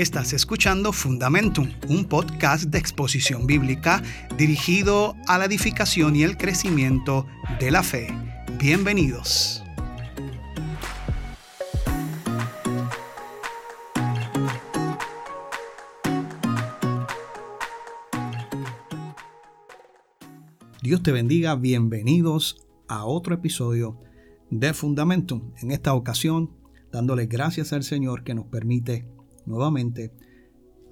Estás escuchando Fundamentum, un podcast de exposición bíblica dirigido a la edificación y el crecimiento de la fe. Bienvenidos. Dios te bendiga, bienvenidos a otro episodio de Fundamentum. En esta ocasión, dándole gracias al Señor que nos permite nuevamente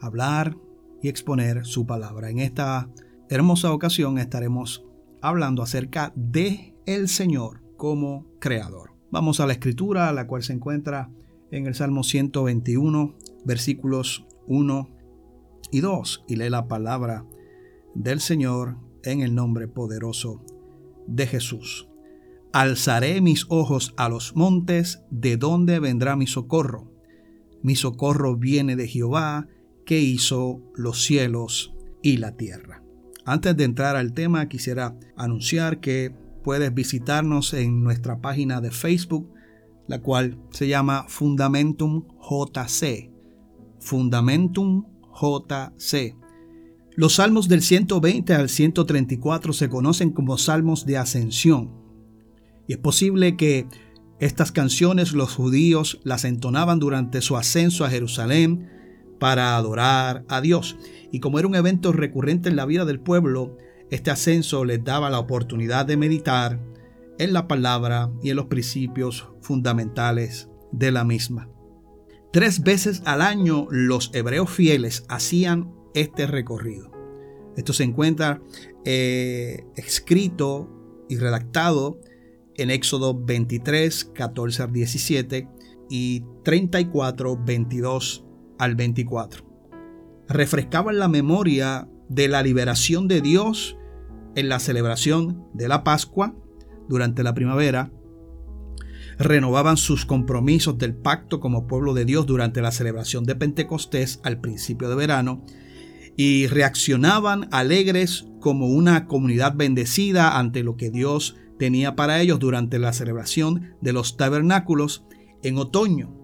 hablar y exponer su palabra. En esta hermosa ocasión estaremos hablando acerca de el Señor como creador. Vamos a la escritura, la cual se encuentra en el Salmo 121, versículos 1 y 2, y lee la palabra del Señor en el nombre poderoso de Jesús. Alzaré mis ojos a los montes, de donde vendrá mi socorro. Mi socorro viene de Jehová, que hizo los cielos y la tierra. Antes de entrar al tema, quisiera anunciar que puedes visitarnos en nuestra página de Facebook, la cual se llama Fundamentum JC. Fundamentum JC. Los salmos del 120 al 134 se conocen como salmos de ascensión. Y es posible que estas canciones los judíos las entonaban durante su ascenso a Jerusalén para adorar a Dios. Y como era un evento recurrente en la vida del pueblo, este ascenso les daba la oportunidad de meditar en la palabra y en los principios fundamentales de la misma. Tres veces al año los hebreos fieles hacían este recorrido. Esto se encuentra eh, escrito y redactado en Éxodo 23, 14 al 17 y 34, 22 al 24. Refrescaban la memoria de la liberación de Dios en la celebración de la Pascua durante la primavera, renovaban sus compromisos del pacto como pueblo de Dios durante la celebración de Pentecostés al principio de verano y reaccionaban alegres como una comunidad bendecida ante lo que Dios tenía para ellos durante la celebración de los tabernáculos en otoño.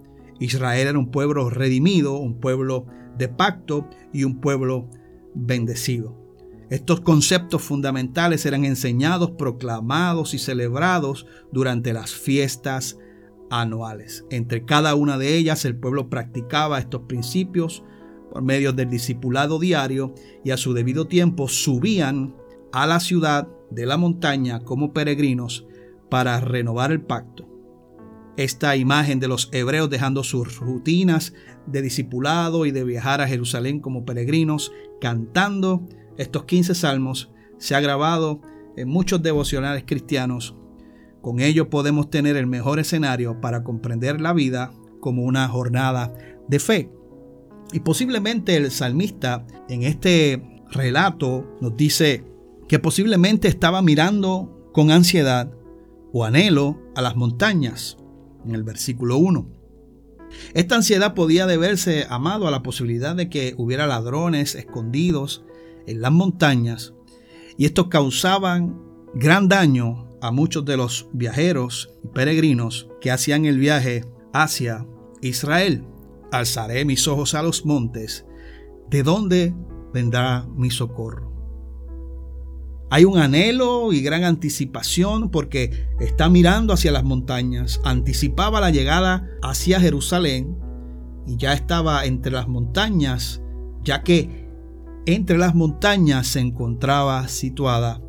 Israel era un pueblo redimido, un pueblo de pacto y un pueblo bendecido. Estos conceptos fundamentales eran enseñados, proclamados y celebrados durante las fiestas anuales. Entre cada una de ellas el pueblo practicaba estos principios por medio del discipulado diario y a su debido tiempo subían a la ciudad de la montaña como peregrinos para renovar el pacto. Esta imagen de los hebreos dejando sus rutinas de discipulado y de viajar a Jerusalén como peregrinos, cantando estos 15 salmos, se ha grabado en muchos devocionales cristianos. Con ello podemos tener el mejor escenario para comprender la vida como una jornada de fe. Y posiblemente el salmista en este relato nos dice, que posiblemente estaba mirando con ansiedad o anhelo a las montañas, en el versículo 1. Esta ansiedad podía deberse, amado, a la posibilidad de que hubiera ladrones escondidos en las montañas, y estos causaban gran daño a muchos de los viajeros y peregrinos que hacían el viaje hacia Israel. Alzaré mis ojos a los montes, ¿de dónde vendrá mi socorro? Hay un anhelo y gran anticipación porque está mirando hacia las montañas. Anticipaba la llegada hacia Jerusalén y ya estaba entre las montañas, ya que entre las montañas se encontraba situada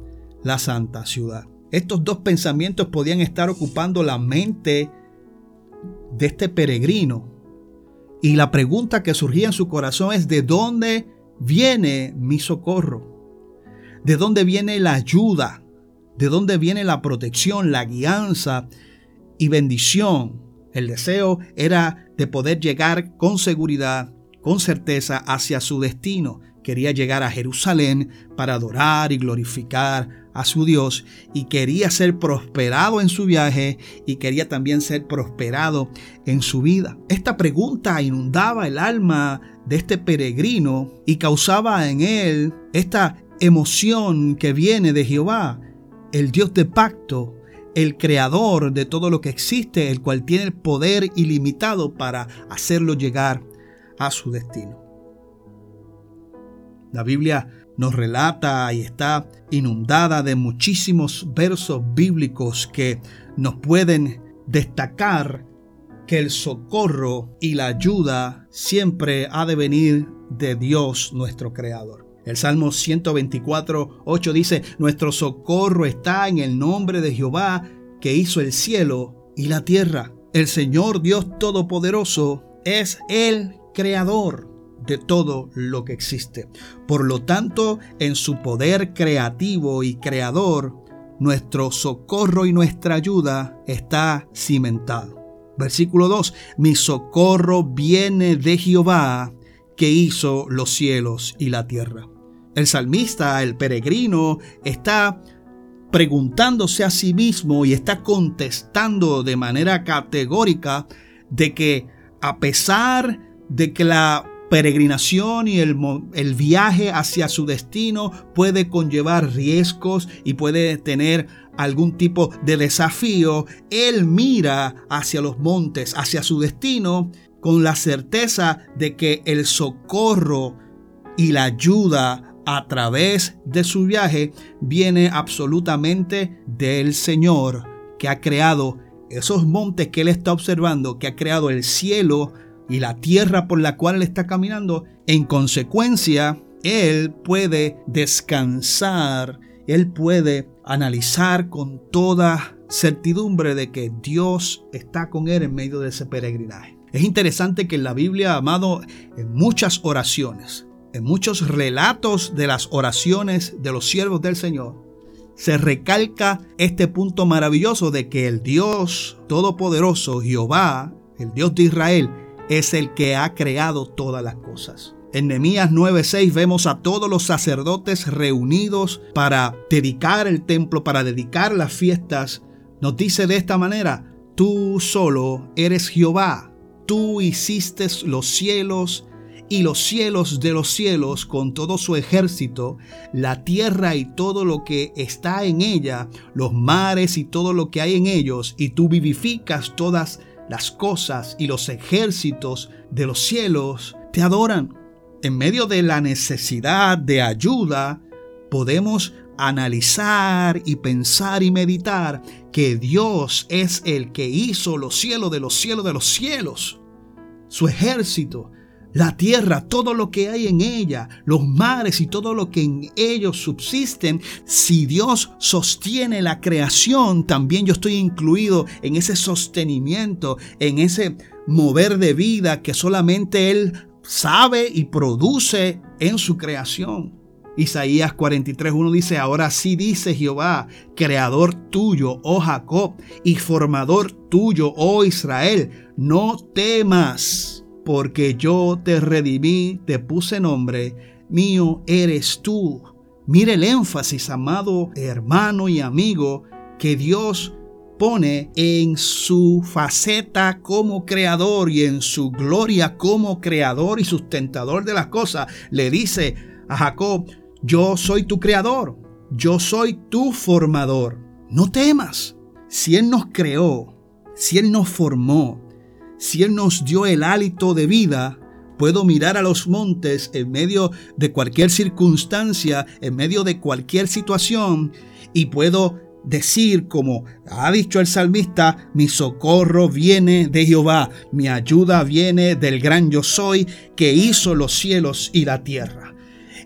la santa ciudad. Estos dos pensamientos podían estar ocupando la mente de este peregrino. Y la pregunta que surgía en su corazón es, ¿de dónde viene mi socorro? De dónde viene la ayuda, de dónde viene la protección, la guianza y bendición. El deseo era de poder llegar con seguridad, con certeza hacia su destino. Quería llegar a Jerusalén para adorar y glorificar a su Dios y quería ser prosperado en su viaje y quería también ser prosperado en su vida. Esta pregunta inundaba el alma de este peregrino y causaba en él esta emoción que viene de Jehová, el Dios de pacto, el creador de todo lo que existe, el cual tiene el poder ilimitado para hacerlo llegar a su destino. La Biblia nos relata y está inundada de muchísimos versos bíblicos que nos pueden destacar que el socorro y la ayuda siempre ha de venir de Dios nuestro Creador. El Salmo 124, 8 dice, Nuestro socorro está en el nombre de Jehová que hizo el cielo y la tierra. El Señor Dios Todopoderoso es el Creador de todo lo que existe. Por lo tanto, en su poder creativo y creador, nuestro socorro y nuestra ayuda está cimentado. Versículo 2. Mi socorro viene de Jehová, que hizo los cielos y la tierra. El salmista, el peregrino, está preguntándose a sí mismo y está contestando de manera categórica de que a pesar de que la peregrinación y el, viaje hacia su destino puede conllevar riesgos y puede tener algún tipo de desafío, él mira hacia los montes, hacia su destino, con la certeza de que el socorro y la ayuda a través de su viaje viene absolutamente del Señor que ha creado esos montes que él está observando, que ha creado el cielo y la tierra por la cual él está caminando. En consecuencia, él puede descansar, él puede analizar con toda certidumbre de que Dios está con él en medio de ese peregrinaje. Es interesante que en la Biblia, amado, en muchas oraciones, en muchos relatos de las oraciones de los siervos del Señor, se recalca este punto maravilloso de que el Dios Todopoderoso, Jehová, el Dios de Israel, es el que ha creado todas las cosas. En Nehemías 9:6 vemos a todos los sacerdotes reunidos para dedicar el templo, para dedicar las fiestas. Nos dice de esta manera, tú solo eres Jehová, tú hiciste los cielos y los cielos de los cielos con todo su ejército, la tierra y todo lo que está en ella, los mares y todo lo que hay en ellos, y tú vivificas todas las cosas y los ejércitos de los cielos, te adoran. En medio de la necesidad de ayuda, podemos analizar y pensar y meditar que Dios es el que hizo los cielos de los cielos de los cielos, su ejército, la tierra, todo lo que hay en ella, los mares y todo lo que en ellos subsisten. Si Dios sostiene la creación, también yo estoy incluido en ese sostenimiento, en ese mover de vida que solamente Él sabe y produce en su creación. Isaías 43.1 dice, ahora sí dice Jehová, creador tuyo, oh Jacob, y formador tuyo, oh Israel, no temas, porque yo te redimí, te puse nombre, mío eres tú. Mire el énfasis, amado hermano y amigo, que Dios pone en su faceta como creador y en su gloria como creador y sustentador de las cosas, le dice a Jacob, yo soy tu creador, yo soy tu formador. No temas. Si Él nos creó, si Él nos formó, si Él nos dio el hálito de vida, puedo mirar a los montes en medio de cualquier circunstancia, en medio de cualquier situación, y puedo decir como ha dicho el salmista, mi socorro viene de Jehová, mi ayuda viene del gran yo soy que hizo los cielos y la tierra.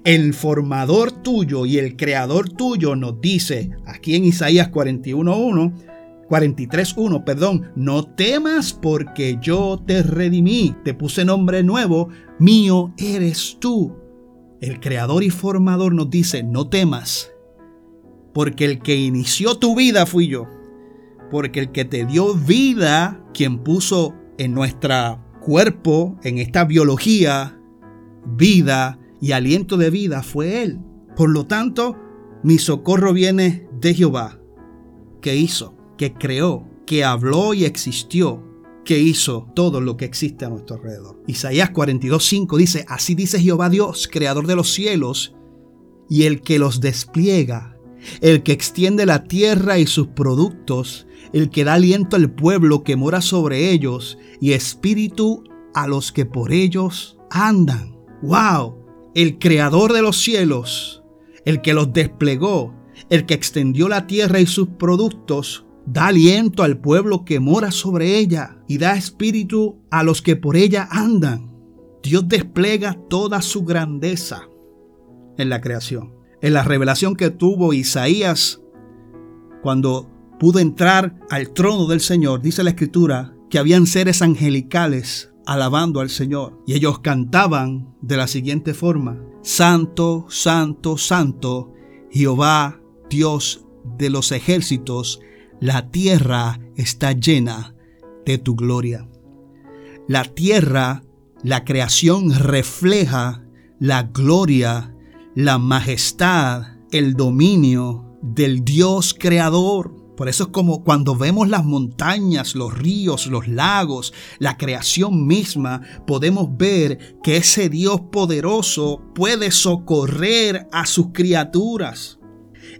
El formador tuyo y el creador tuyo nos dice aquí en Isaías 41.1, 43.1, perdón, no temas porque yo te redimí, te puse nombre nuevo, mío eres tú. El creador y formador nos dice, no temas, porque el que inició tu vida fui yo. Porque el que te dio vida, quien puso en nuestro cuerpo, en esta biología, vida y aliento de vida fue Él. Por lo tanto, mi socorro viene de Jehová, que hizo, que creó, que habló y existió, que hizo todo lo que existe a nuestro alrededor. Isaías 42:5 dice, así dice Jehová Dios, creador de los cielos, y el que los despliega el que extiende la tierra y sus productos, el que da aliento al pueblo que mora sobre ellos y espíritu a los que por ellos andan. ¡Wow! El creador de los cielos, el que los desplegó, el que extendió la tierra y sus productos, da aliento al pueblo que mora sobre ella y da espíritu a los que por ella andan. Dios despliega toda su grandeza en la creación. En la revelación que tuvo Isaías cuando pudo entrar al trono del Señor, dice la escritura que habían seres angelicales alabando al Señor. Y ellos cantaban de la siguiente forma, Santo, Santo, Santo, Jehová, Dios de los ejércitos, la tierra está llena de tu gloria. La tierra, la creación refleja la gloria, la majestad, el dominio del Dios creador. Por eso es como cuando vemos las montañas, los ríos, los lagos, la creación misma, podemos ver que ese Dios poderoso puede socorrer a sus criaturas.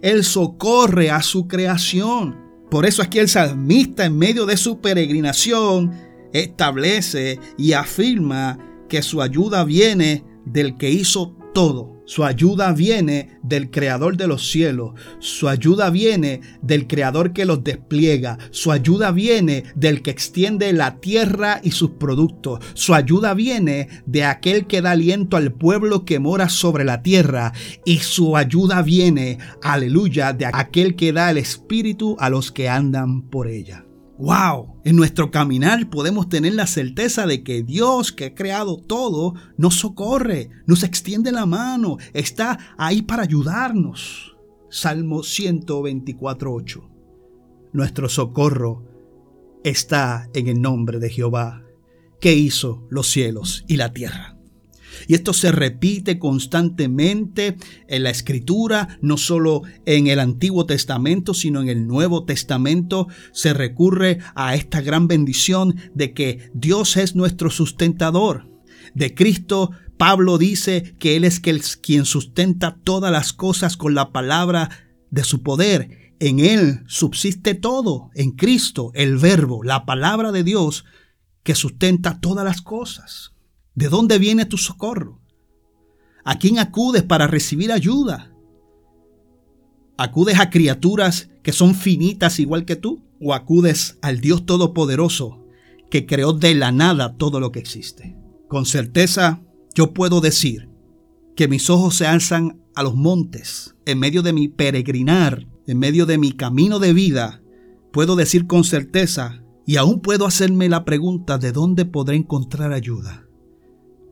Él socorre a su creación. Por eso aquí el salmista en medio de su peregrinación establece y afirma que su ayuda viene del que hizo todo. Su ayuda viene del creador de los cielos. Su ayuda viene del creador que los despliega. Su ayuda viene del que extiende la tierra y sus productos. Su ayuda viene de aquel que da aliento al pueblo que mora sobre la tierra. Y su ayuda viene, aleluya, de aquel que da el espíritu a los que andan por ella. ¡Wow! En nuestro caminar podemos tener la certeza de que Dios, que ha creado todo, nos socorre, nos extiende la mano, está ahí para ayudarnos. Salmo 124.8. Nuestro socorro está en el nombre de Jehová, que hizo los cielos y la tierra. Y esto se repite constantemente en la escritura, no solo en el Antiguo Testamento, sino en el Nuevo Testamento. Se recurre a esta gran bendición de que Dios es nuestro sustentador. De Cristo, Pablo dice que Él es quien sustenta todas las cosas con la palabra de su poder. En Él subsiste todo, en Cristo, el verbo, la palabra de Dios que sustenta todas las cosas. ¿De dónde viene tu socorro? ¿A quién acudes para recibir ayuda? ¿Acudes a criaturas que son finitas igual que tú? ¿O acudes al Dios Todopoderoso que creó de la nada todo lo que existe? Con certeza yo puedo decir que mis ojos se alzan a los montes en medio de mi peregrinar, en medio de mi camino de vida. Puedo decir con certeza y aún puedo hacerme la pregunta de dónde podré encontrar ayuda.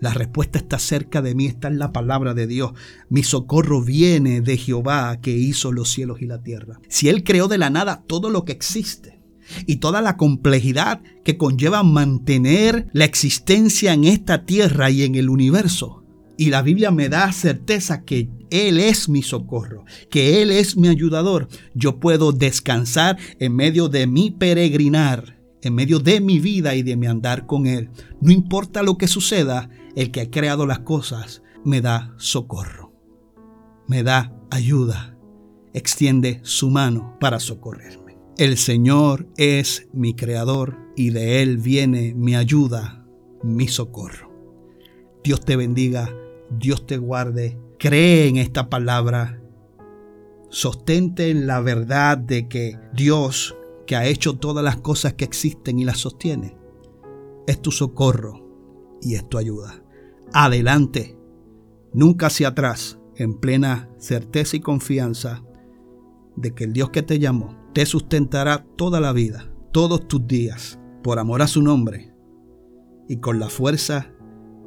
La respuesta está cerca de mí, está en la palabra de Dios. Mi socorro viene de Jehová que hizo los cielos y la tierra. Si Él creó de la nada todo lo que existe y toda la complejidad que conlleva mantener la existencia en esta tierra y en el universo, y la Biblia me da certeza que Él es mi socorro, que Él es mi ayudador, yo puedo descansar en medio de mi peregrinar en medio de mi vida y de mi andar con Él. No importa lo que suceda, el que ha creado las cosas me da socorro, me da ayuda, extiende su mano para socorrerme. El Señor es mi creador y de Él viene mi ayuda, mi socorro. Dios te bendiga, Dios te guarde, cree en esta palabra, sostente en la verdad de que Dios que ha hecho todas las cosas que existen y las sostiene, es tu socorro y es tu ayuda. Adelante, nunca hacia atrás, en plena certeza y confianza de que el Dios que te llamó te sustentará toda la vida, todos tus días, por amor a su nombre y con la fuerza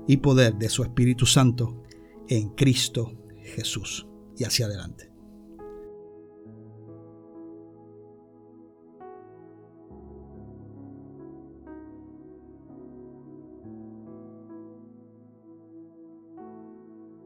y poder de su Espíritu Santo en Cristo Jesús. Y hacia adelante.